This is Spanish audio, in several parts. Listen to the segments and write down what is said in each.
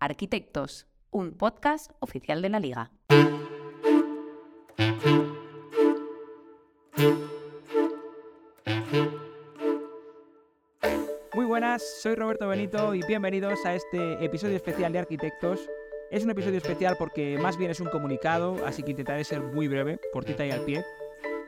Arquitectos, un podcast oficial de la Liga. Muy buenas, soy Roberto Benito y bienvenidos a este episodio especial de Arquitectos. Es un episodio especial porque más bien es un comunicado, así que intentaré ser muy breve, cortita y al pie.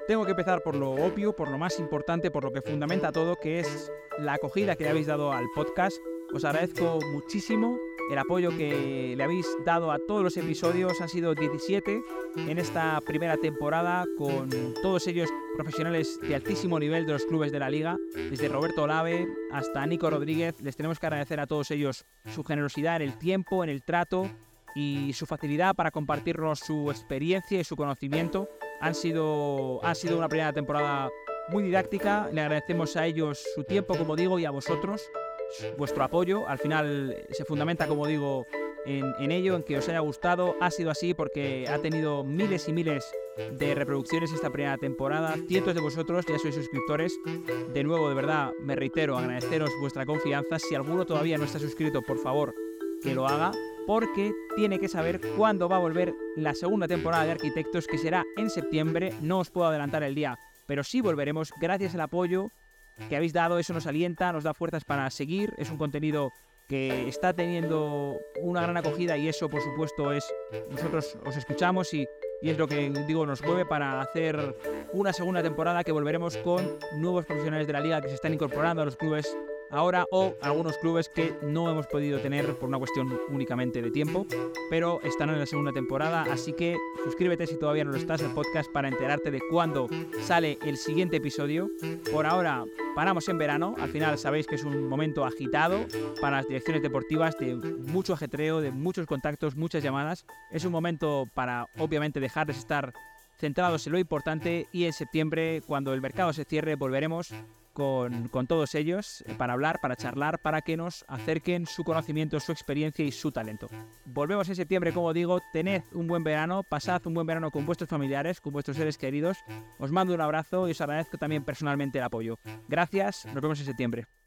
Tengo que empezar por lo obvio, por lo más importante, por lo que fundamenta todo, que es la acogida que le habéis dado al podcast. Os agradezco muchísimo el apoyo que le habéis dado a todos los episodios. Han sido 17 en esta primera temporada, con todos ellos profesionales de altísimo nivel de los clubes de la liga, desde Roberto Olave hasta Nico Rodríguez. Les tenemos que agradecer a todos ellos su generosidad en el tiempo, en el trato y su facilidad para compartirnos su experiencia y su conocimiento. Han sido, ha sido una primera temporada muy didáctica. Le agradecemos a ellos su tiempo, como digo, y a vosotros vuestro apoyo. Al final se fundamenta, como digo, en, en, ello, en que os haya gustado. Ha sido así porque ha tenido miles y miles de reproducciones esta primera temporada. Cientos de vosotros ya sois suscriptores. De nuevo, de verdad, me reitero, agradeceros vuestra confianza. Si alguno todavía no está suscrito, por favor, que lo haga. Porque tiene que saber cuándo va a volver la segunda temporada de Arquitectos, que será en septiembre. No os puedo adelantar el día, pero sí volveremos gracias al apoyo que habéis dado, eso nos alienta, nos da fuerzas para seguir, es un contenido que está teniendo una gran acogida y eso por supuesto es, nosotros os escuchamos y, y, es lo que digo nos mueve para hacer una segunda temporada que volveremos con nuevos profesionales de la liga que se están incorporando a los clubes ahora o algunos clubes que no hemos podido tener por una cuestión únicamente de tiempo, pero están en la segunda temporada, así que suscríbete si todavía no lo estás al podcast para enterarte de cuándo sale el siguiente episodio. Por ahora paramos en verano, al final sabéis que es un momento agitado para las direcciones deportivas de mucho ajetreo, de muchos contactos, muchas llamadas. Es un momento para obviamente dejarles estar centrados en lo importante y en septiembre, cuando el mercado se cierre, volveremos con, todos ellos para hablar, para charlar, para que nos acerquen su conocimiento, su experiencia y su talento. Volvemos en septiembre, como digo, tened un buen verano, pasad un buen verano con vuestros familiares, con vuestros seres queridos. Os mando un abrazo y os agradezco también personalmente el apoyo. Gracias, nos vemos en septiembre.